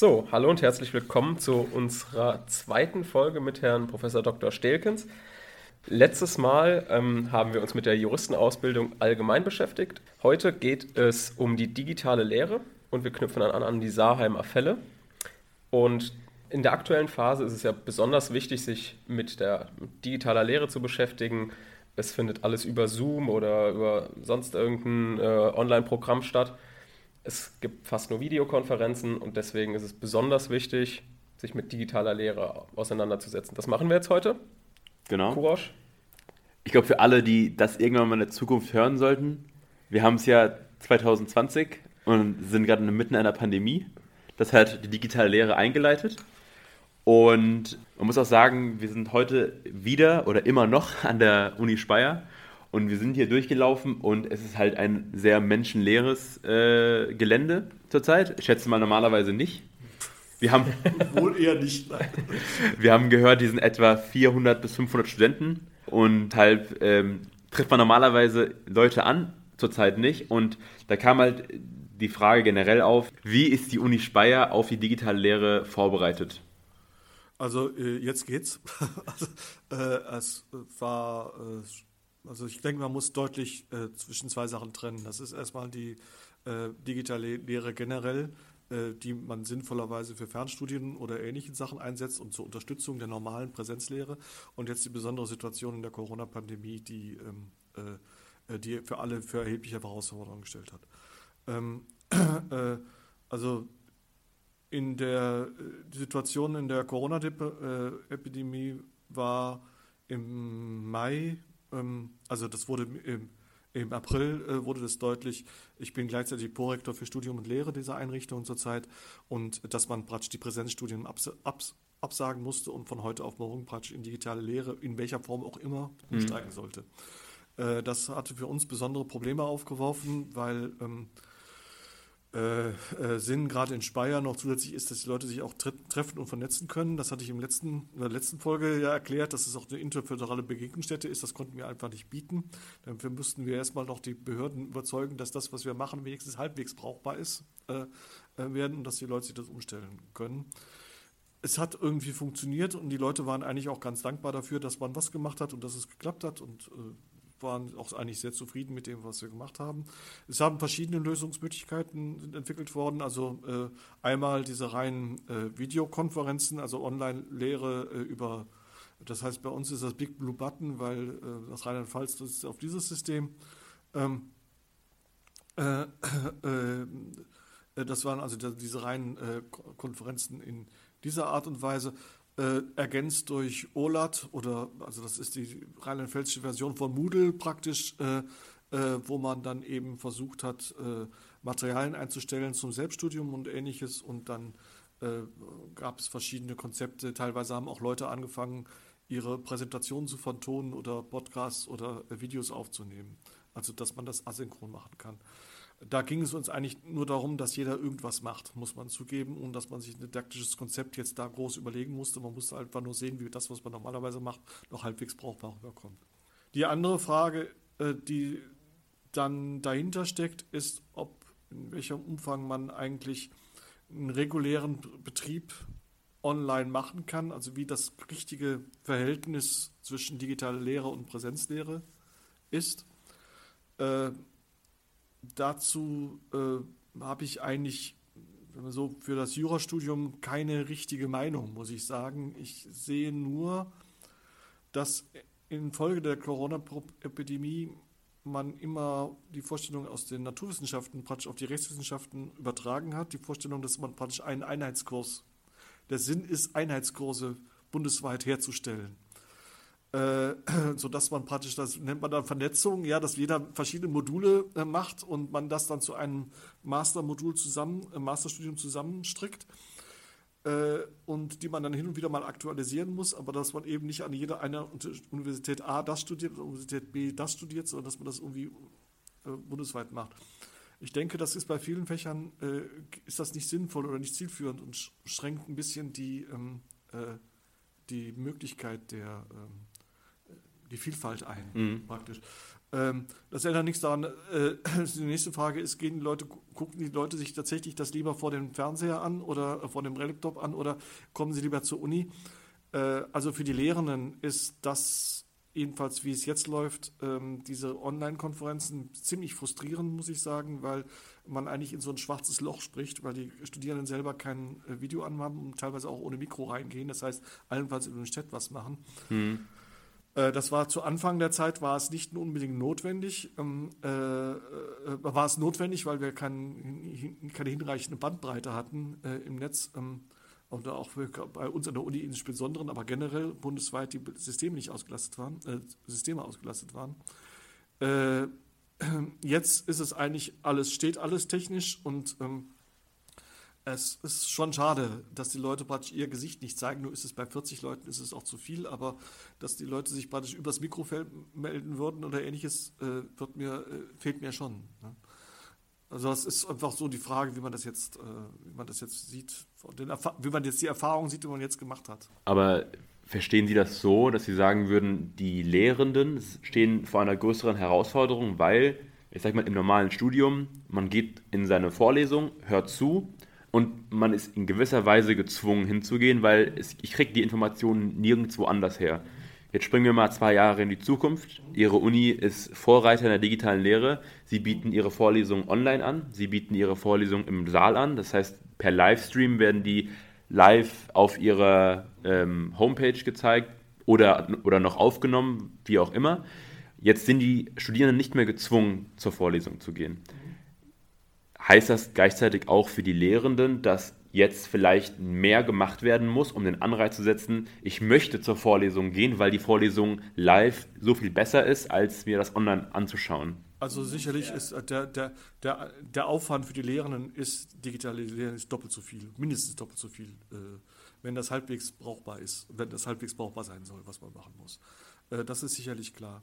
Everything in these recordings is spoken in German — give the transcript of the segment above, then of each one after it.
So, hallo und herzlich willkommen zu unserer zweiten Folge mit Herrn Professor Dr. Stelkens. Letztes Mal ähm, haben wir uns mit der Juristenausbildung allgemein beschäftigt. Heute geht es um die digitale Lehre und wir knüpfen an, an die Saarheimer Fälle. Und in der aktuellen Phase ist es ja besonders wichtig, sich mit der digitaler Lehre zu beschäftigen. Es findet alles über Zoom oder über sonst irgendein äh, Online-Programm statt. Es gibt fast nur Videokonferenzen und deswegen ist es besonders wichtig, sich mit digitaler Lehre auseinanderzusetzen. Das machen wir jetzt heute. Genau. Kurosch. Ich glaube, für alle, die das irgendwann mal in der Zukunft hören sollten, wir haben es ja 2020 und sind gerade mitten in einer Pandemie. Das hat die digitale Lehre eingeleitet. Und man muss auch sagen, wir sind heute wieder oder immer noch an der Uni Speyer und wir sind hier durchgelaufen und es ist halt ein sehr menschenleeres äh, Gelände zurzeit. Ich schätze mal normalerweise nicht. Wir haben wohl eher nicht. wir haben gehört, die sind etwa 400 bis 500 Studenten und halt ähm, trifft man normalerweise Leute an, zurzeit nicht. Und da kam halt die Frage generell auf, wie ist die Uni Speyer auf die digitale Lehre vorbereitet? Also äh, jetzt geht's. also, äh, es war äh, also ich denke, man muss deutlich äh, zwischen zwei Sachen trennen. Das ist erstmal die äh, digitale Lehre generell, äh, die man sinnvollerweise für Fernstudien oder ähnliche Sachen einsetzt und zur Unterstützung der normalen Präsenzlehre. Und jetzt die besondere Situation in der Corona-Pandemie, die, ähm, äh, äh, die für alle für erhebliche Herausforderungen gestellt hat. Ähm, äh, also in der Situation in der Corona-Epidemie war im Mai also das wurde im, im April äh, wurde das deutlich. Ich bin gleichzeitig Prorektor für Studium und Lehre dieser Einrichtung zurzeit und dass man praktisch die Präsenzstudien abs, abs, absagen musste und von heute auf morgen praktisch in digitale Lehre, in welcher Form auch immer, mhm. umsteigen mhm. sollte. Äh, das hatte für uns besondere Probleme aufgeworfen, weil ähm, äh, äh, Sinn gerade in Speyer noch zusätzlich ist, dass die Leute sich auch tre treffen und vernetzen können. Das hatte ich im letzten, in der letzten Folge ja erklärt, dass es auch eine interföderale Begegnungsstätte ist. Das konnten wir einfach nicht bieten. Dafür mussten wir erstmal noch die Behörden überzeugen, dass das, was wir machen, wenigstens halbwegs brauchbar ist äh, äh werden und dass die Leute sich das umstellen können. Es hat irgendwie funktioniert und die Leute waren eigentlich auch ganz dankbar dafür, dass man was gemacht hat und dass es geklappt hat und äh, waren auch eigentlich sehr zufrieden mit dem, was wir gemacht haben. Es haben verschiedene Lösungsmöglichkeiten entwickelt worden. Also äh, einmal diese reinen äh, Videokonferenzen, also Online-Lehre äh, über, das heißt bei uns ist das Big Blue Button, weil äh, das Rheinland-Pfalz ist auf dieses System. Ähm, äh, äh, das waren also diese reinen Konferenzen in dieser Art und Weise äh, ergänzt durch OLAT oder also das ist die rheinland-pfälzische Version von Moodle praktisch, äh, äh, wo man dann eben versucht hat, äh, Materialien einzustellen zum Selbststudium und ähnliches und dann äh, gab es verschiedene Konzepte. Teilweise haben auch Leute angefangen, ihre Präsentationen zu vertonen oder Podcasts oder Videos aufzunehmen. Also dass man das asynchron machen kann. Da ging es uns eigentlich nur darum, dass jeder irgendwas macht, muss man zugeben, und dass man sich ein didaktisches Konzept jetzt da groß überlegen musste. Man musste einfach nur sehen, wie das, was man normalerweise macht, noch halbwegs brauchbar rüberkommt. Die andere Frage, äh, die dann dahinter steckt, ist, ob in welchem Umfang man eigentlich einen regulären Betrieb online machen kann, also wie das richtige Verhältnis zwischen digitaler Lehre und Präsenzlehre ist. Dazu äh, habe ich eigentlich so für das Jurastudium keine richtige Meinung, muss ich sagen. Ich sehe nur, dass infolge der Corona-Epidemie man immer die Vorstellung aus den Naturwissenschaften praktisch auf die Rechtswissenschaften übertragen hat. Die Vorstellung, dass man praktisch einen Einheitskurs, der Sinn ist, Einheitskurse bundesweit herzustellen äh, sodass man praktisch, das nennt man dann Vernetzung, ja, dass jeder verschiedene Module äh, macht und man das dann zu einem Mastermodul zusammen, äh, Masterstudium zusammenstrickt äh, und die man dann hin und wieder mal aktualisieren muss, aber dass man eben nicht an jeder einer Universität A das studiert, Universität B das studiert, sondern dass man das irgendwie äh, bundesweit macht. Ich denke, das ist bei vielen Fächern, äh, ist das nicht sinnvoll oder nicht zielführend und schränkt ein bisschen die, ähm, die Möglichkeit der ähm, die Vielfalt ein, mhm. praktisch. Ähm, das ändert nichts daran. Äh, die nächste Frage ist, gehen die Leute, gucken die Leute sich tatsächlich das lieber vor dem Fernseher an oder vor dem Laptop an oder kommen sie lieber zur Uni? Äh, also für die Lehrenden ist das jedenfalls, wie es jetzt läuft, ähm, diese Online-Konferenzen ziemlich frustrierend, muss ich sagen, weil man eigentlich in so ein schwarzes Loch spricht, weil die Studierenden selber kein äh, Video anhaben und teilweise auch ohne Mikro reingehen. Das heißt, allenfalls über den Chat was machen. Hm. Äh, das war zu Anfang der Zeit, war es nicht unbedingt notwendig. Ähm, äh, äh, war es notwendig, weil wir kein, keine hinreichende Bandbreite hatten äh, im Netz. Ähm, oder auch bei uns an der Uni insbesondere, aber generell bundesweit die Systeme nicht ausgelastet waren, äh, Systeme ausgelastet waren. Äh, jetzt ist es eigentlich alles, steht alles technisch und ähm, es ist schon schade, dass die Leute praktisch ihr Gesicht nicht zeigen. Nur ist es bei 40 Leuten ist es auch zu viel, aber dass die Leute sich praktisch übers Mikrofeld melden würden oder ähnliches, äh, wird mir, äh, fehlt mir schon. Ne? Also das ist einfach so die Frage, wie man das jetzt, äh, wie man das jetzt sieht, wie man jetzt die Erfahrungen sieht, die man jetzt gemacht hat. Aber verstehen Sie das so, dass Sie sagen würden, die Lehrenden stehen vor einer größeren Herausforderung, weil, ich sag mal, im normalen Studium, man geht in seine Vorlesung, hört zu und man ist in gewisser Weise gezwungen hinzugehen, weil es, ich kriege die Informationen nirgendwo anders her. Jetzt springen wir mal zwei Jahre in die Zukunft. Ihre Uni ist Vorreiter in der digitalen Lehre. Sie bieten ihre Vorlesungen online an. Sie bieten ihre Vorlesungen im Saal an. Das heißt, per Livestream werden die live auf ihrer ähm, Homepage gezeigt oder, oder noch aufgenommen, wie auch immer. Jetzt sind die Studierenden nicht mehr gezwungen, zur Vorlesung zu gehen. Heißt das gleichzeitig auch für die Lehrenden, dass jetzt vielleicht mehr gemacht werden muss, um den Anreiz zu setzen, ich möchte zur Vorlesung gehen, weil die Vorlesung live so viel besser ist, als mir das online anzuschauen? Also sicherlich ist äh, der, der, der, der Aufwand für die Lehrenden ist digitalisieren ist doppelt so viel, mindestens doppelt so viel, äh, wenn das halbwegs brauchbar ist, wenn das halbwegs brauchbar sein soll, was man machen muss. Äh, das ist sicherlich klar.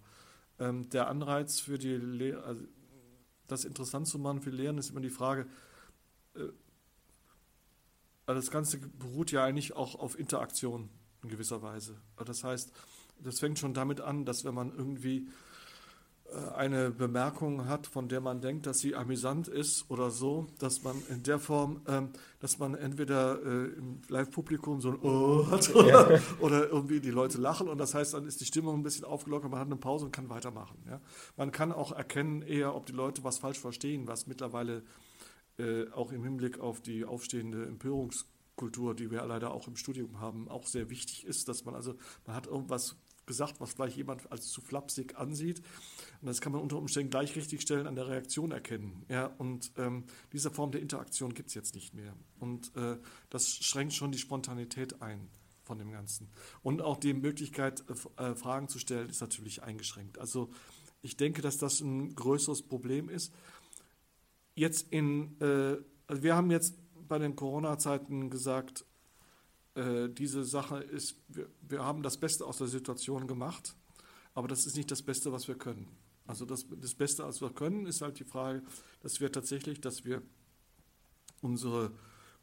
Ähm, der Anreiz für die Lehrer, also das interessant zu machen für die Lehrenden ist immer die Frage, also das Ganze beruht ja eigentlich auch auf Interaktion in gewisser Weise. Das heißt, das fängt schon damit an, dass wenn man irgendwie äh, eine Bemerkung hat, von der man denkt, dass sie amüsant ist oder so, dass man in der Form, ähm, dass man entweder äh, im Live-Publikum so ein Oh hat oder, ja. oder, irgendwie die Leute lachen und das heißt, dann ist die Stimmung ein bisschen aufgelockert, man hat eine Pause und kann weitermachen. Ja? Man kann auch erkennen eher, ob die Leute was falsch verstehen, was mittlerweile äh, auch im Hinblick auf die aufstehende Empörungskultur, die wir leider auch im Studium haben, auch sehr wichtig ist, dass man also, man hat irgendwas gesagt, was vielleicht jemand als zu flapsig ansieht. Und das kann man unter Umständen gleich richtigstellen, an der Reaktion erkennen. Ja, und ähm, diese Form der Interaktion gibt es jetzt nicht mehr. Und äh, das schränkt schon die Spontanität ein von dem Ganzen. Und auch die Möglichkeit, äh, äh Fragen zu stellen, ist natürlich eingeschränkt. Also ich denke, dass das ein größeres Problem ist jetzt in, äh, also wir haben jetzt bei den Corona-Zeiten gesagt, äh, diese Sache ist, wir, wir haben das Beste aus der Situation gemacht, aber das ist nicht das Beste, was wir können. Also das, das Beste, was wir können, ist halt die Frage, dass wir tatsächlich, dass wir unsere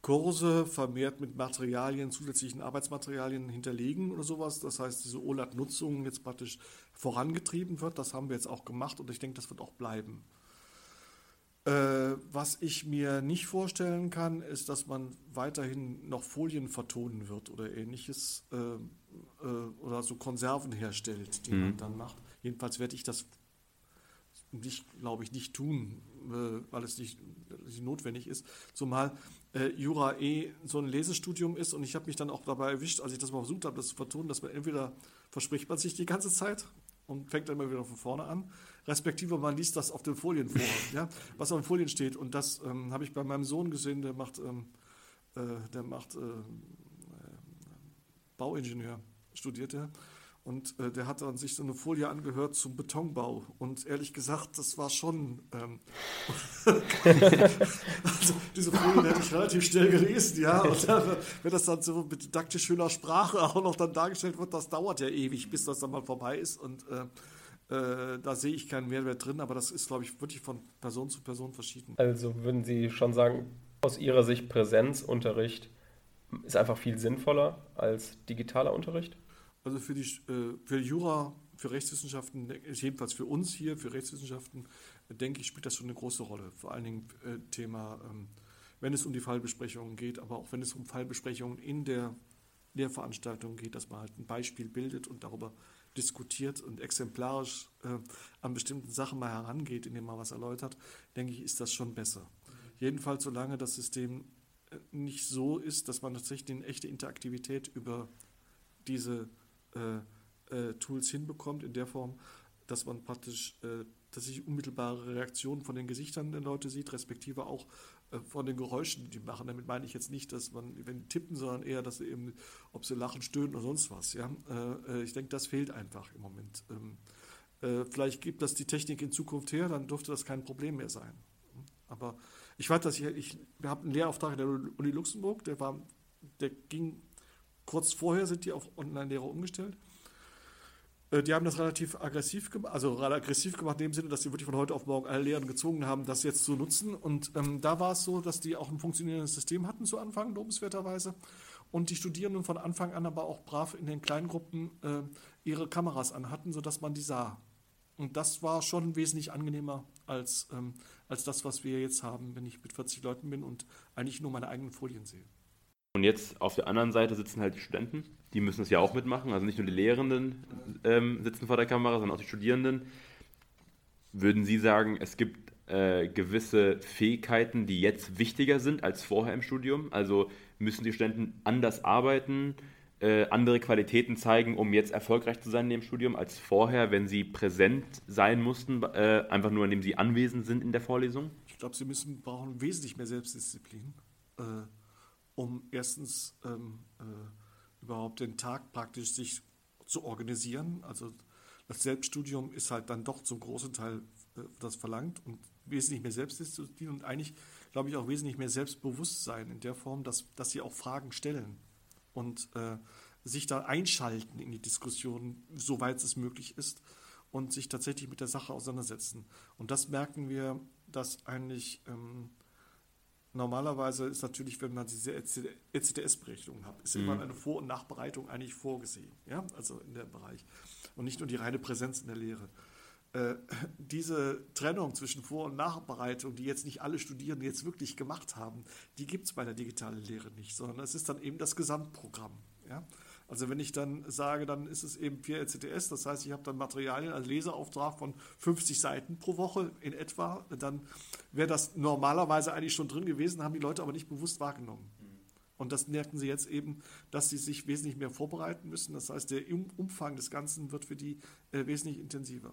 Kurse vermehrt mit Materialien, zusätzlichen Arbeitsmaterialien hinterlegen oder sowas. Das heißt, diese OLAD-Nutzung jetzt praktisch vorangetrieben wird. Das haben wir jetzt auch gemacht und ich denke, das wird auch bleiben. Äh, was ich mir nicht vorstellen kann, ist, dass man weiterhin noch Folien vertonen wird oder ähnliches äh, äh, oder so Konserven herstellt, die mhm. man dann macht. Jedenfalls werde ich das nicht, glaube ich, nicht tun, äh, weil es nicht, nicht, notwendig ist. Zumal äh, Jura eh so ein Lesestudium ist und ich habe mich dann auch dabei erwischt, als ich das mal versucht habe, das zu vertonen, dass man entweder verspricht man sich die ganze Zeit und fängt dann immer wieder von vorne an. Respektive man liest das auf den Folien vor, ja, was auf den Folien steht. Und das ähm, habe ich bei meinem Sohn gesehen, der macht, ähm, äh, der macht äh, Bauingenieur, studierte. Und äh, der hat dann sich so eine Folie angehört zum Betonbau. Und ehrlich gesagt, das war schon. Ähm, also diese Folie hätte ich relativ schnell gelesen, ja. Und dann, wenn das dann so mit didaktisch schöner Sprache auch noch dann dargestellt wird, das dauert ja ewig, bis das dann mal vorbei ist. Und äh, äh, da sehe ich keinen Mehrwert drin, aber das ist, glaube ich, wirklich von Person zu Person verschieden. Also würden Sie schon sagen, aus Ihrer Sicht Präsenzunterricht ist einfach viel sinnvoller als digitaler Unterricht? Also für die, äh, für Jura, für Rechtswissenschaften, jedenfalls für uns hier, für Rechtswissenschaften, denke ich, spielt das schon eine große Rolle. Vor allen Dingen äh, Thema, ähm, wenn es um die Fallbesprechungen geht, aber auch wenn es um Fallbesprechungen in der Lehrveranstaltung geht, dass man halt ein Beispiel bildet und darüber diskutiert und exemplarisch äh, an bestimmten Sachen mal herangeht, indem man was erläutert, denke ich, ist das schon besser. Jedenfalls solange das System nicht so ist, dass man tatsächlich eine echte Interaktivität über diese Tools hinbekommt, in der Form, dass man praktisch äh, dass ich unmittelbare Reaktionen von den Gesichtern der Leute sieht, respektive auch äh, von den Geräuschen, die machen. Damit meine ich jetzt nicht, dass man, wenn die tippen, sondern eher, dass sie eben, ob sie lachen, stöhnen oder sonst was. Ja? Äh, äh ich denke, das fehlt einfach im Moment. Ähm, äh, vielleicht gibt das die Technik in Zukunft her, dann dürfte das kein Problem mehr sein. Aber ich weiß, dass ich, ich wir haben einen Lehrauftrag in der Uni Luxemburg, der war, der ging kurz vorher, sind die auf Online-Lehre umgestellt. Äh, die haben das relativ aggressiv gemacht, also aggressiv gemacht in dem Sinne, dass sie wirklich von heute auf morgen alle Lehren gezwungen haben, das jetzt zu nutzen. Und ähm, da war es so, dass die auch ein funktionierendes System hatten zu Anfang, lobenswerterweise. Und die Studierenden von Anfang an aber auch brav in den kleinen Gruppen äh, ihre Kameras anhatten, sodass man die sah. Und das war schon wesentlich angenehmer als, ähm, als das, was wir jetzt haben, wenn ich mit 40 Leuten bin und eigentlich nur meine eigenen Folien sehe. Und jetzt auf der anderen Seite sitzen halt die Studenten, die müssen es ja auch mitmachen. Also nicht nur die Lehrenden ähm, sitzen vor der Kamera, sondern auch die Studierenden. Würden Sie sagen, es gibt äh, gewisse Fähigkeiten, die jetzt wichtiger sind als vorher im Studium? Also müssen die Studenten anders arbeiten, äh, andere Qualitäten zeigen, um jetzt erfolgreich zu sein in dem Studium als vorher, wenn sie präsent sein mussten, äh, einfach nur indem sie anwesend sind in der Vorlesung? Ich glaube, sie müssen brauchen wesentlich mehr Selbstdisziplin äh, um erstens ähm, äh, überhaupt den Tag praktisch sich zu organisieren. Also das Selbststudium ist halt dann doch zum großen Teil äh, das verlangt und wesentlich mehr Selbstdisziplin und eigentlich, glaube ich, auch wesentlich mehr Selbstbewusstsein in der Form, dass, dass sie auch Fragen stellen und äh, sich da einschalten in die Diskussion, soweit es möglich ist und sich tatsächlich mit der Sache auseinandersetzen. Und das merken wir, dass eigentlich ähm, Normalerweise ist natürlich, wenn man diese ECTS-Berechnungen hat, ist mhm. immer eine Vor- und Nachbereitung eigentlich vorgesehen. Ja, also in dem Bereich. Und nicht nur die reine Präsenz in der Lehre. Äh, diese Trennung zwischen Vor- und Nachbereitung, die jetzt nicht alle Studierenden jetzt wirklich gemacht haben, die gibt es bei der digitalen Lehre nicht, sondern es ist dann eben das Gesamtprogramm. Ja? Also wenn ich dann sage, dann ist es eben 4 LCTS, das heißt, ich habe dann Materialien, also Leseauftrag von 50 Seiten pro Woche in etwa, dann wäre das normalerweise eigentlich schon drin gewesen, haben die Leute aber nicht bewusst wahrgenommen. Und das merken sie jetzt eben, dass sie sich wesentlich mehr vorbereiten müssen. Das heißt, der Umfang des Ganzen wird für die äh, wesentlich intensiver.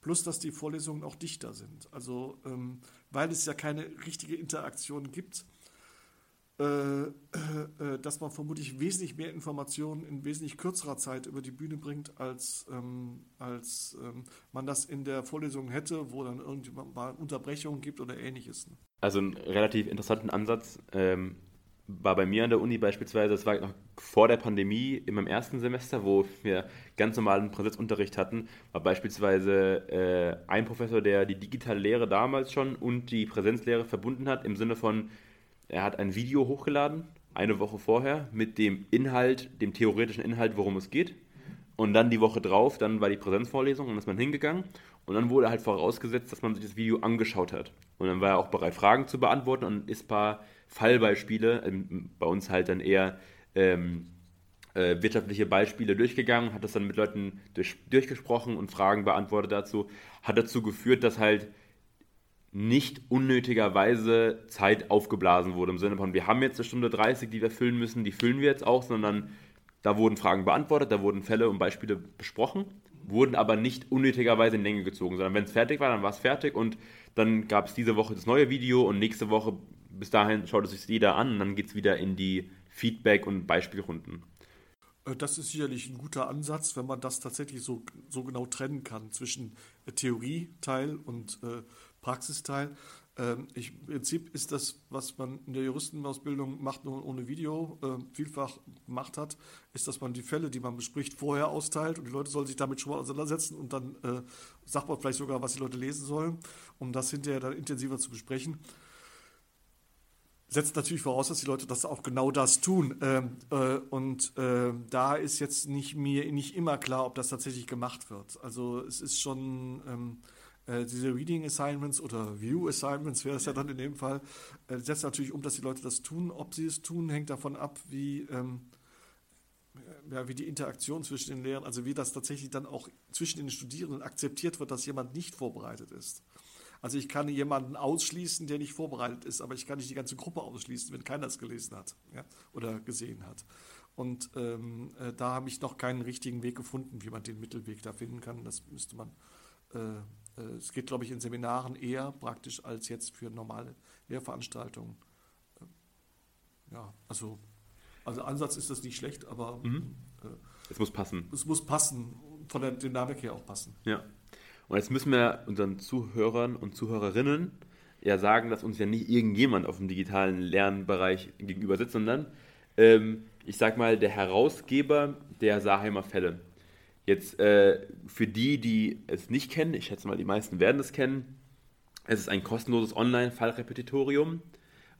Plus, dass die Vorlesungen auch dichter sind. Also, ähm, weil es ja keine richtige Interaktion gibt, dass man vermutlich wesentlich mehr Informationen in wesentlich kürzerer Zeit über die Bühne bringt, als, ähm, als ähm, man das in der Vorlesung hätte, wo dann irgendjemand mal Unterbrechungen gibt oder ähnliches. Ne? Also einen relativ interessanten Ansatz ähm, war bei mir an der Uni beispielsweise, das war noch vor der Pandemie, in meinem ersten Semester, wo wir ganz normalen Präsenzunterricht hatten, war beispielsweise äh, ein Professor, der die digitale Lehre damals schon und die Präsenzlehre verbunden hat, im Sinne von, er hat ein Video hochgeladen, eine Woche vorher, mit dem Inhalt, dem theoretischen Inhalt, worum es geht. Und dann die Woche drauf, dann war die Präsenzvorlesung dann ist man hingegangen. Und dann wurde halt vorausgesetzt, dass man sich das Video angeschaut hat. Und dann war er auch bereit, Fragen zu beantworten und ist ein paar Fallbeispiele, ähm, bei uns halt dann eher ähm, äh, wirtschaftliche Beispiele durchgegangen, hat das dann mit Leuten durch, durchgesprochen und Fragen beantwortet dazu. Hat dazu geführt, dass halt nicht unnötigerweise Zeit aufgeblasen wurde. Im Sinne von, wir haben jetzt eine Stunde 30, die wir füllen müssen, die füllen wir jetzt auch, sondern da wurden Fragen beantwortet, da wurden Fälle und Beispiele besprochen, wurden aber nicht unnötigerweise in Länge gezogen, sondern wenn es fertig war, dann war es fertig und dann gab es diese Woche das neue Video und nächste Woche, bis dahin schaut es sich jeder an und dann geht es wieder in die Feedback- und Beispielrunden. Äh, das ist sicherlich ein guter Ansatz, wenn man das tatsächlich so, so genau trennen kann zwischen Theorieteil und äh, Praxisteil. Ähm, ich, Im Prinzip ist das, was man in der Juristenausbildung macht, nur ohne Video, äh, vielfach gemacht hat, ist, dass man die Fälle, die man bespricht, vorher austeilt und die Leute sollen sich damit schon mal auseinandersetzen und dann äh, sagt man vielleicht sogar, was die Leute lesen sollen, um das hinterher dann intensiver zu besprechen. setzt natürlich voraus, dass die Leute das auch genau das tun. Ähm, äh, und äh, da ist jetzt nicht mir nicht immer klar, ob das tatsächlich gemacht wird. Also es ist schon ähm, äh, diese Reading Assignments oder View Assignments wäre es ja dann in dem Fall, äh, setzt natürlich um, dass die Leute das tun. Ob sie es tun, hängt davon ab, wie ähm, ja, wie die Interaktion zwischen den Lehrern, also wie das tatsächlich dann auch zwischen den Studierenden akzeptiert wird, dass jemand nicht vorbereitet ist. Also ich kann jemanden ausschließen, der nicht vorbereitet ist, aber ich kann nicht die ganze Gruppe ausschließen, wenn keiner es gelesen hat ja, oder gesehen hat. Und ähm, äh, da habe ich noch keinen richtigen Weg gefunden, wie man den Mittelweg da finden kann. Das müsste man. Äh, äh, es geht, glaube ich, in Seminaren eher praktisch als jetzt für normale Lehrveranstaltungen. Äh, ja, also, also Ansatz ist das nicht schlecht, aber mhm. Äh, es muss passen. Es muss passen, von der Dynamik her auch passen. Ja. Und jetzt müssen wir unseren Zuhörern und Zuhörerinnen ja sagen, dass uns ja nicht irgendjemand auf dem digitalen Lernbereich gegenüber sitzt, sondern ähm, ich sag mal der Herausgeber der Saheimer Fälle. Jetzt äh, für die, die es nicht kennen, ich schätze mal, die meisten werden es kennen, es ist ein kostenloses Online-Fallrepetitorium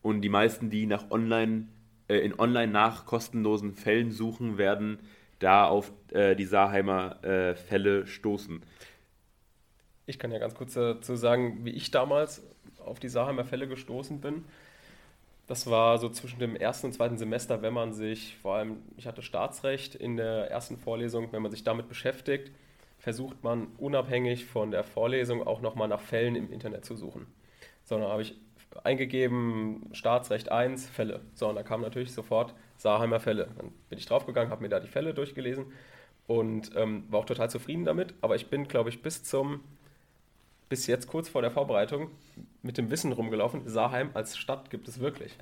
und die meisten, die nach Online, äh, in Online nach kostenlosen Fällen suchen, werden da auf äh, die Saheimer äh, Fälle stoßen. Ich kann ja ganz kurz dazu sagen, wie ich damals auf die Saheimer Fälle gestoßen bin. Das war so zwischen dem ersten und zweiten Semester, wenn man sich, vor allem, ich hatte Staatsrecht in der ersten Vorlesung, wenn man sich damit beschäftigt, versucht man unabhängig von der Vorlesung auch nochmal nach Fällen im Internet zu suchen. Sondern habe ich eingegeben, Staatsrecht 1, Fälle. So, und da kam natürlich sofort Saheimer Fälle. Dann bin ich draufgegangen, habe mir da die Fälle durchgelesen und ähm, war auch total zufrieden damit. Aber ich bin, glaube ich, bis zum bis jetzt kurz vor der Vorbereitung mit dem Wissen rumgelaufen, Saarheim als Stadt gibt es wirklich.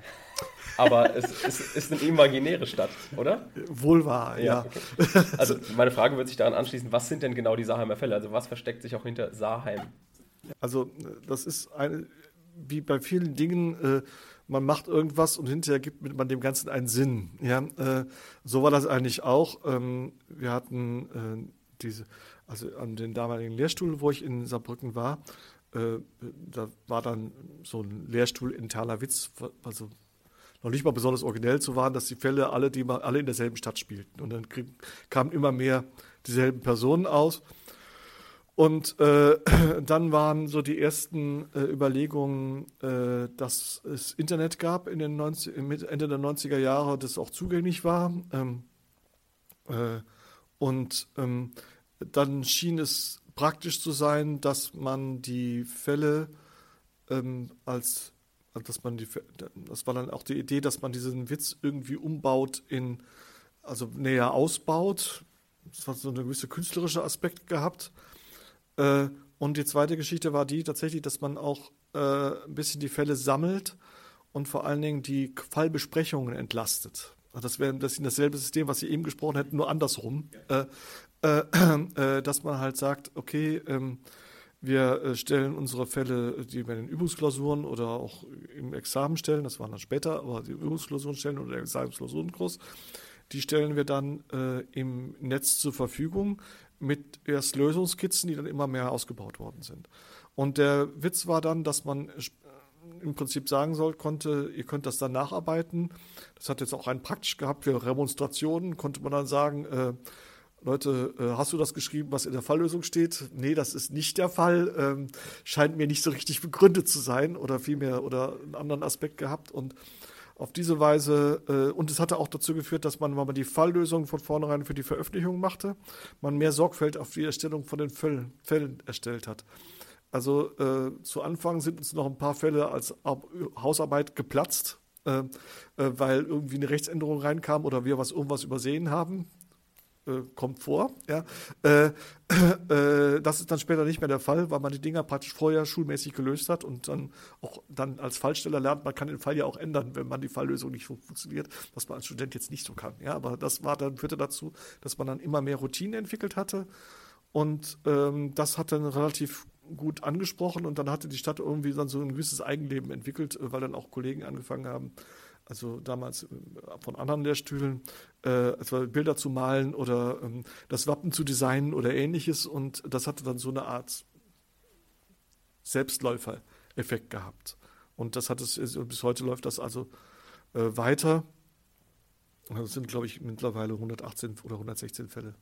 Aber es, es ist eine imaginäre Stadt, oder? Wohl wahr, ja. ja. Okay. Also meine Frage wird sich daran anschließen, was sind denn genau die Saarheimer Fälle? Also was versteckt sich auch hinter Saarheim? Also das ist eine, wie bei vielen Dingen, äh, man macht irgendwas und hinterher gibt man dem Ganzen einen Sinn. Ja, äh, so war das eigentlich auch. Ähm, wir hatten äh, diese also an den damaligen Lehrstuhl, wo ich in Saarbrücken war, äh, da war dann so ein Lehrstuhl in Witz, also noch nicht mal besonders originell zu waren, dass die Fälle alle, die mal, alle in derselben Stadt spielten. Und dann krieg, kamen immer mehr dieselben Personen aus. Und äh, dann waren so die ersten äh, Überlegungen, äh, dass es Internet gab in den 90, Ende der 90er Jahre, das auch zugänglich war. Ähm, äh, und ähm, dann schien es praktisch zu sein, dass man die Fälle ähm, als, dass man die, das war dann auch die Idee, dass man diesen Witz irgendwie umbaut in, also näher ausbaut. Das hat so eine gewisse künstlerische Aspekt gehabt. Äh, und die zweite Geschichte war die tatsächlich, dass man auch äh, ein bisschen die Fälle sammelt und vor allen Dingen die Fallbesprechungen entlastet. Also das wäre das, dasselbe System, was Sie eben gesprochen hätten, nur andersrum. Ja. Äh, äh, äh, dass man halt sagt, okay, ähm, wir äh, stellen unsere Fälle, die wir in den Übungsklausuren oder auch im Examen stellen, das waren dann später, aber die Übungsklausuren stellen oder der Examensklausurenkurs, die stellen wir dann äh, im Netz zur Verfügung mit erst Lösungskizzen, die dann immer mehr ausgebaut worden sind. Und der Witz war dann, dass man äh, im Prinzip sagen soll, konnte, ihr könnt das dann nacharbeiten. Das hat jetzt auch einen praktisch gehabt für Remonstrationen, konnte man dann sagen, äh, Leute, äh, hast du das geschrieben, was in der Falllösung steht? Nee, das ist nicht der Fall. Ähm, scheint mir nicht so richtig begründet zu sein oder vielmehr oder einen anderen Aspekt gehabt. Und auf diese Weise, äh, und es hatte auch dazu geführt, dass man, wenn man die Falllösung von vornherein für die Veröffentlichung machte, man mehr Sorgfalt auf die Erstellung von den Fällen, Fällen erstellt hat. Also äh, zu Anfang sind uns noch ein paar Fälle als Hausarbeit geplatzt, äh, äh, weil irgendwie eine Rechtsänderung reinkam oder wir was irgendwas übersehen haben äh, kommt vor. Ja. Äh, äh, das ist dann später nicht mehr der Fall, weil man die Dinger praktisch vorher schulmäßig gelöst hat und dann auch dann als Fallsteller lernt, man kann den Fall ja auch ändern, wenn man die Falllösung nicht funktioniert, was man als Student jetzt nicht so kann. Ja, aber das war dann führte dazu, dass man dann immer mehr Routine entwickelt hatte und ähm, das hat dann relativ gut angesprochen und dann hatte die Stadt irgendwie dann so ein gewisses Eigenleben entwickelt, äh, weil dann auch Kollegen angefangen haben, also damals äh, von anderen Lehrstühlen, äh, also Bilder zu malen oder ähm, das Wappen zu designen oder ähnliches. Und das hatte dann so eine Art Selbstläufer-Effekt gehabt. Und das hat es, bis heute läuft das also äh, weiter. Das sind, glaube ich, mittlerweile 118 oder 116 Fälle.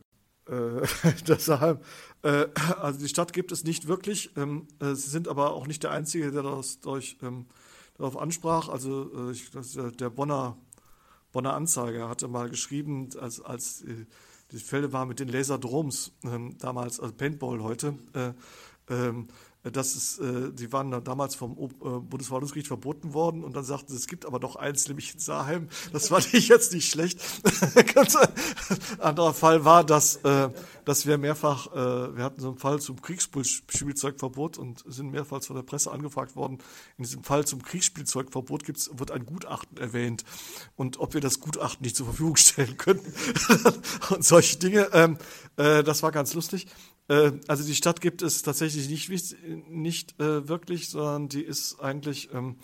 Äh, deshalb, äh, also die Stadt gibt es nicht wirklich. Ähm, äh, sie sind aber auch nicht der Einzige, der das durch, ähm, darauf ansprach. Also äh, ich, der Bonner, Bonner Anzeiger hatte mal geschrieben, als, als äh, die Fälle waren mit den Laserdroms, ähm, damals, also Paintball heute, äh, ähm, das ist, äh, die waren damals vom äh, Bundesverwaltungsgericht verboten worden und dann sagten sie, es gibt aber doch eins, nämlich in Saarheim. Das fand ich jetzt nicht schlecht. anderer Fall war, dass, äh, dass wir mehrfach, äh, wir hatten so einen Fall zum Kriegsspielzeugverbot und sind mehrfach von der Presse angefragt worden. In diesem Fall zum Kriegsspielzeugverbot gibt's, wird ein Gutachten erwähnt und ob wir das Gutachten nicht zur Verfügung stellen könnten und solche Dinge. Ähm, äh, das war ganz lustig. Äh, also die Stadt gibt es tatsächlich nicht, nicht äh, wirklich, sondern die ist eigentlich, ähm,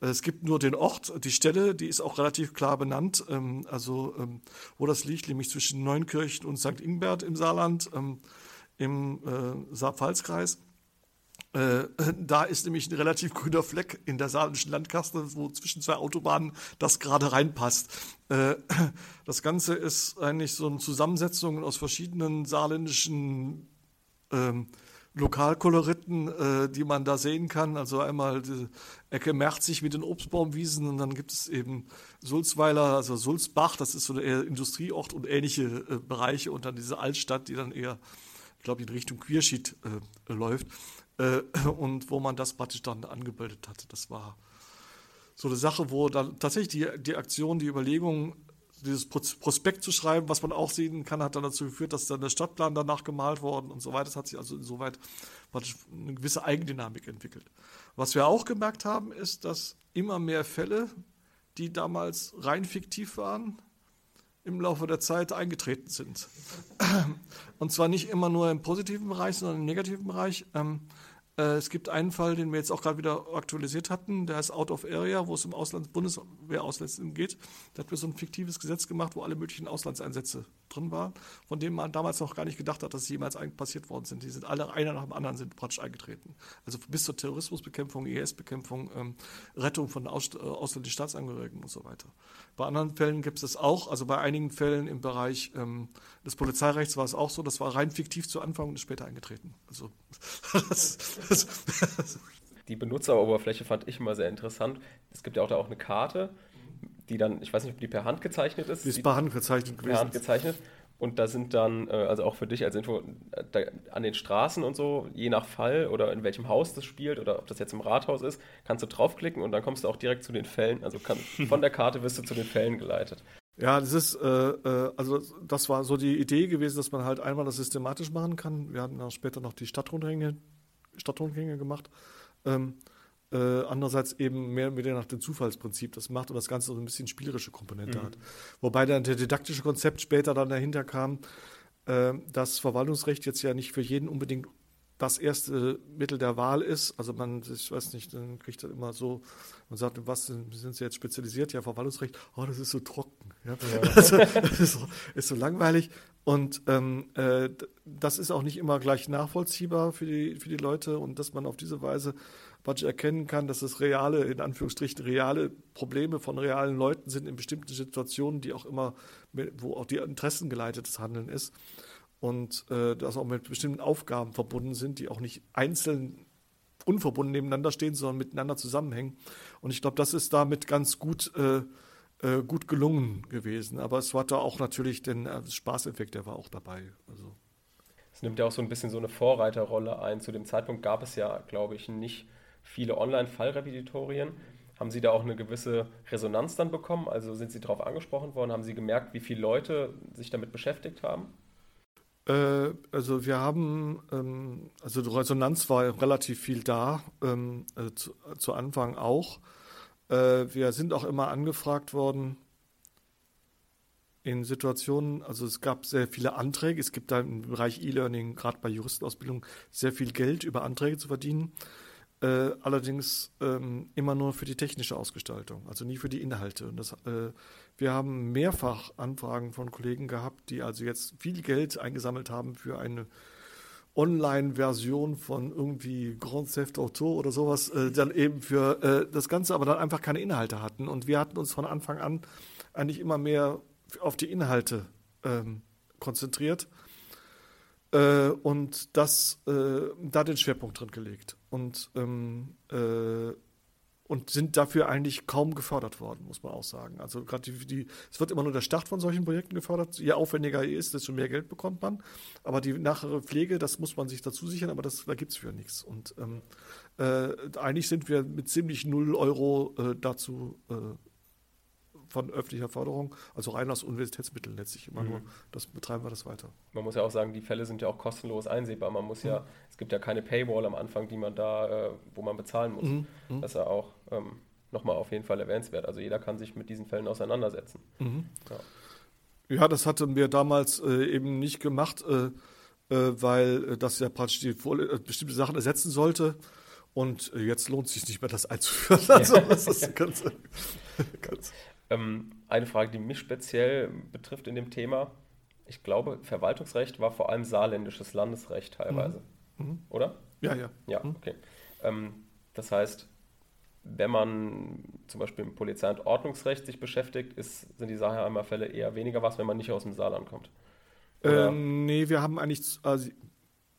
es gibt nur den Ort, die Stelle, die ist auch relativ klar benannt, ähm, also ähm, wo das liegt, nämlich zwischen Neunkirchen und St. Ingbert im Saarland, ähm, im äh, Saar-Pfalz-Kreis. Äh, da ist nämlich ein relativ grüner Fleck in der saarländischen Landkaste, wo zwischen zwei Autobahnen das gerade reinpasst. Äh, das Ganze ist eigentlich so eine Zusammensetzung aus verschiedenen saarländischen ähm, Lokalkoloriten, äh, die man da sehen kann. Also einmal die Ecke Merzig mit den Obstbaumwiesen und dann gibt es eben Sulzweiler, also Sulzbach, das ist so der Industrieort und ähnliche äh, Bereiche und dann diese Altstadt, die dann eher, ich glaube, in Richtung Queerschied äh, läuft äh, und wo man das praktisch dann angebildet hat. Das war so eine Sache, wo dann tatsächlich die, die Aktion, die Überlegung dieses Prospekt zu schreiben, was man auch sehen kann, hat dann dazu geführt, dass dann der Stadtplan danach gemalt worden und so weiter. Das hat sich also insoweit eine gewisse Eigendynamik entwickelt. Was wir auch gemerkt haben, ist, dass immer mehr Fälle, die damals rein fiktiv waren, im Laufe der Zeit eingetreten sind. Und zwar nicht immer nur im positiven Bereich, sondern im negativen Bereich. Äh, es gibt einen Fall, den wir jetzt auch gerade wieder aktualisiert hatten, der ist Out of Area, wo es um Auslands Bundeswehrausländern geht. Da hat wir so ein fiktives Gesetz gemacht, wo alle möglichen Auslandseinsätze drin waren, von denen man damals noch gar nicht gedacht hat, dass sie jemals passiert worden sind. Die sind alle einer nach dem anderen sind praktisch eingetreten. Also bis zur Terrorismusbekämpfung, IS-Bekämpfung, ähm, Rettung von Aus, äh, ausländischen Staatsangehörigen und so weiter. Bei anderen Fällen gibt es das auch, also bei einigen Fällen im Bereich ähm, des Polizeirechts war es auch so, das war rein fiktiv zu Anfang und ist später eingetreten. Also das, die Benutzeroberfläche fand ich immer sehr interessant. Es gibt ja auch da auch eine Karte, die dann, ich weiß nicht, ob die per Hand gezeichnet ist. Die ist per Hand gezeichnet gewesen. Per Hand gezeichnet. Und da sind dann, äh, also auch für dich als Info, da, an den Straßen und so, je nach Fall oder in welchem Haus das spielt oder ob das jetzt im Rathaus ist, kannst du draufklicken und dann kommst du auch direkt zu den Fällen. Also kann, von der Karte wirst du zu den Fällen geleitet. Ja, das ist, äh, äh, also das war so die Idee gewesen, dass man halt einmal das systematisch machen kann. Wir hatten dann später noch die Stadtrundgänge Stadtrundgänge gemacht. Ähm, äh, andererseits eben mehr wieder nach dem Zufallsprinzip das macht und das Ganze so ein bisschen spielerische Komponente mhm. hat. Wobei dann der didaktische Konzept später dann dahinter kam, äh, dass Verwaltungsrecht jetzt ja nicht für jeden unbedingt das erste Mittel der Wahl ist. Also man, ich weiß nicht, dann kriegt er immer so, man sagt, was sind, sind Sie jetzt spezialisiert? Ja, Verwaltungsrecht, oh, das ist so trocken. Ja? ja. Also, das ist so, ist so langweilig. Und ähm, äh, das ist auch nicht immer gleich nachvollziehbar für die, für die Leute und dass man auf diese Weise praktisch erkennen kann, dass es reale, in Anführungsstrichen, reale Probleme von realen Leuten sind in bestimmten Situationen, die auch immer, wo auch die Interessen geleitetes Handeln ist und äh, das auch mit bestimmten Aufgaben verbunden sind, die auch nicht einzeln unverbunden nebeneinander stehen, sondern miteinander zusammenhängen. Und ich glaube, das ist damit ganz gut äh, äh, gut gelungen gewesen. Aber es hatte auch natürlich den äh, Spaßeffekt, der war auch dabei. Also. Es nimmt ja auch so ein bisschen so eine Vorreiterrolle ein. Zu dem Zeitpunkt gab es ja, glaube ich, nicht viele Online-Fallrepetitorien. Haben Sie da auch eine gewisse Resonanz dann bekommen? Also sind Sie darauf angesprochen worden? Haben Sie gemerkt, wie viele Leute sich damit beschäftigt haben? Äh, also wir haben, ähm, also die Resonanz war relativ viel da, also zu, zu Anfang auch. Äh, wir sind auch immer angefragt worden in Situationen, also es gab sehr viele Anträge, es gibt da im Bereich E-Learning, gerade bei Juristenausbildung, sehr viel Geld über Anträge zu verdienen. Äh, allerdings ähm, immer nur für die technische Ausgestaltung, also nie für die Inhalte. Und das, äh, wir haben mehrfach Anfragen von Kollegen gehabt, die also jetzt viel Geld eingesammelt haben für eine Online-Version von irgendwie Grand Theft Auto oder sowas äh, dann eben für äh, das Ganze, aber dann einfach keine Inhalte hatten. Und wir hatten uns von Anfang an eigentlich immer mehr auf die Inhalte ähm, konzentriert äh, und das äh, da den Schwerpunkt drin gelegt und ähm, äh, und sind dafür eigentlich kaum gefördert worden, muss man auch sagen. Also gerade die, die, es wird immer nur der Start von solchen Projekten gefördert. Je aufwendiger er ist, desto mehr Geld bekommt man. Aber die nachhere Pflege, das muss man sich dazu sichern, aber das, da gibt es für nichts. Und ähm, äh, eigentlich sind wir mit ziemlich null Euro äh, dazu äh, von öffentlicher Förderung, also rein aus Universitätsmitteln letztlich immer mhm. nur, das betreiben wir das weiter. Man muss ja auch sagen, die Fälle sind ja auch kostenlos einsehbar. Man muss mhm. ja, es gibt ja keine Paywall am Anfang, die man da, äh, wo man bezahlen muss. Mhm. mhm. Das ist ja auch ähm, nochmal auf jeden Fall erwähnenswert. Also jeder kann sich mit diesen Fällen auseinandersetzen. Mhm. Ja. ja. das hatten wir damals äh, eben nicht gemacht, äh, äh weil das ja praktisch die äh, bestimmte Sachen ersetzen sollte. Und äh, jetzt lohnt es sich nicht mehr, das einzuführen. Also, das ist ganz, ganz ähm, eine Frage, die mich speziell betrifft in dem Thema. Ich glaube, Verwaltungsrecht war vor allem saarländisches Landesrecht teilweise. Mhm. mhm. Oder? Ja, ja. Ja, mhm. okay. Ähm, das heißt, wenn man zum Beispiel im Polizei- und Ordnungsrecht sich beschäftigt, ist, sind die Saarheimer-Fälle eher weniger was, wenn man nicht aus dem Saarland kommt. Ähm, nee, wir haben eigentlich, also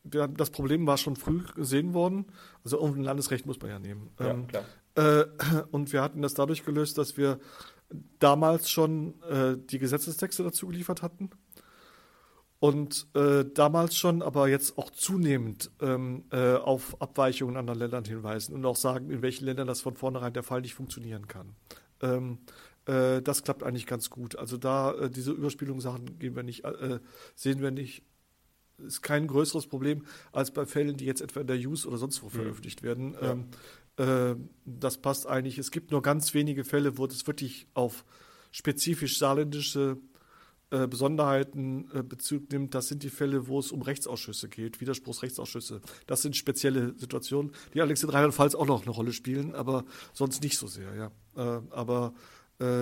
das Problem war schon früh gesehen worden. Also irgendein Landesrecht muss man ja nehmen. Ja, ähm, klar. Äh, und wir hatten das dadurch gelöst, dass wir damals schon äh, die Gesetzestexte dazu geliefert hatten. Und äh, damals schon, aber jetzt auch zunehmend ähm, äh, auf Abweichungen in anderen Ländern hinweisen und auch sagen, in welchen Ländern das von vornherein der Fall nicht funktionieren kann. Ähm, äh, das klappt eigentlich ganz gut. Also da äh, diese Überspielungssachen gehen wir nicht, äh, sehen wir nicht. Ist kein größeres Problem als bei Fällen, die jetzt etwa in der Use oder sonst wo mhm. veröffentlicht werden. Ja. Ähm, äh, das passt eigentlich. Es gibt nur ganz wenige Fälle, wo das wirklich auf spezifisch saarländische äh, Besonderheiten äh, Bezug nimmt. Das sind die Fälle, wo es um Rechtsausschüsse geht, Widerspruchsrechtsausschüsse. Das sind spezielle Situationen, die allerdings in Rheinland-Pfalz auch noch eine Rolle spielen, aber sonst nicht so sehr. Ja. aber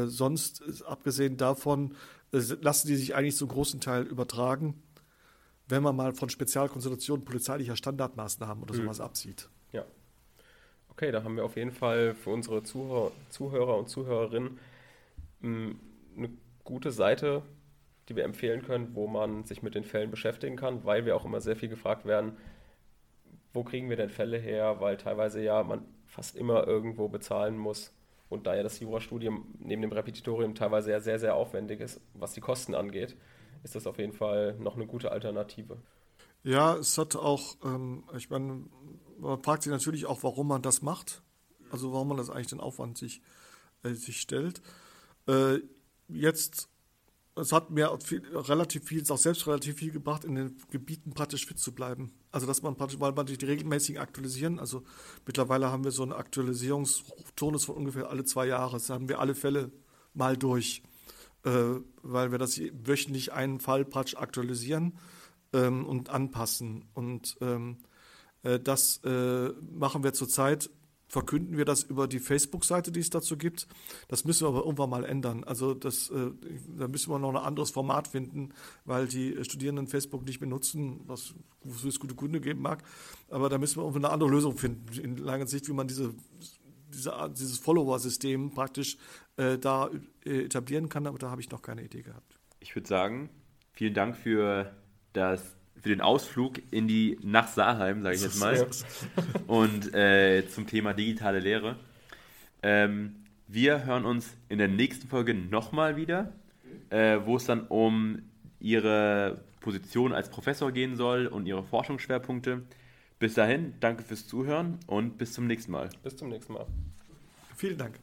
sonst, abgesehen davon, lassen die sich eigentlich zum großen Teil übertragen, wenn man mal von Spezialkonstellationen polizeilicher Standardmaßnahmen oder mhm. sowas absieht. Okay, da haben wir auf jeden Fall für unsere Zuhörer, Zuhörer und Zuhörerinnen hm, eine gute Seite, die wir empfehlen können, wo man sich mit den Fällen beschäftigen kann, weil wir auch immer sehr viel gefragt werden, wo kriegen wir denn Fälle her, weil teilweise ja man fast immer irgendwo bezahlen muss und da ja das Jurastudium neben dem Repetitorium teilweise ja sehr, sehr aufwendig ist, was die Kosten angeht, ist das auf jeden Fall noch eine gute Alternative. Ja, es hat auch, ähm, ich meine, man fragt sich natürlich auch, warum man das macht. Also warum man das eigentlich den Aufwand sich, äh, sich stellt. Äh, jetzt, es hat mir viel, relativ viel, auch selbst relativ viel gebracht, in den Gebieten praktisch fit zu bleiben. Also dass man praktisch, weil man die regelmäßigen aktualisieren, also mittlerweile haben wir so einen Aktualisierungsturnus von ungefähr alle zwei Jahre. Das haben wir alle Fälle mal durch, äh, weil wir das wöchentlich einen Fall praktisch aktualisieren ähm, und anpassen. Und ähm, äh, das äh, machen wir zurzeit, verkünden wir das über die Facebook-Seite, die es dazu gibt. Das müssen wir aber irgendwann mal ändern. Also das, äh, da müssen wir noch ein anderes Format finden, weil die Studierenden Facebook nicht benutzen, was es gute Gründe geben mag. Aber da müssen wir irgendwie eine andere Lösung finden, in langer Sicht, wie man diese, diese dieses Follower-System praktisch äh, da äh, etablieren kann. Aber da habe ich noch keine Idee gehabt. Ich würde sagen, vielen Dank für das für den Ausflug in die nach Saarheim, sage ich jetzt mal. Und äh, zum Thema digitale Lehre. Ähm, wir hören uns in der nächsten Folge nochmal wieder, äh, wo es dann um ihre Position als Professor gehen soll und ihre Forschungsschwerpunkte. Bis dahin, danke fürs Zuhören und bis zum nächsten Mal. Bis zum nächsten Mal. Vielen Dank.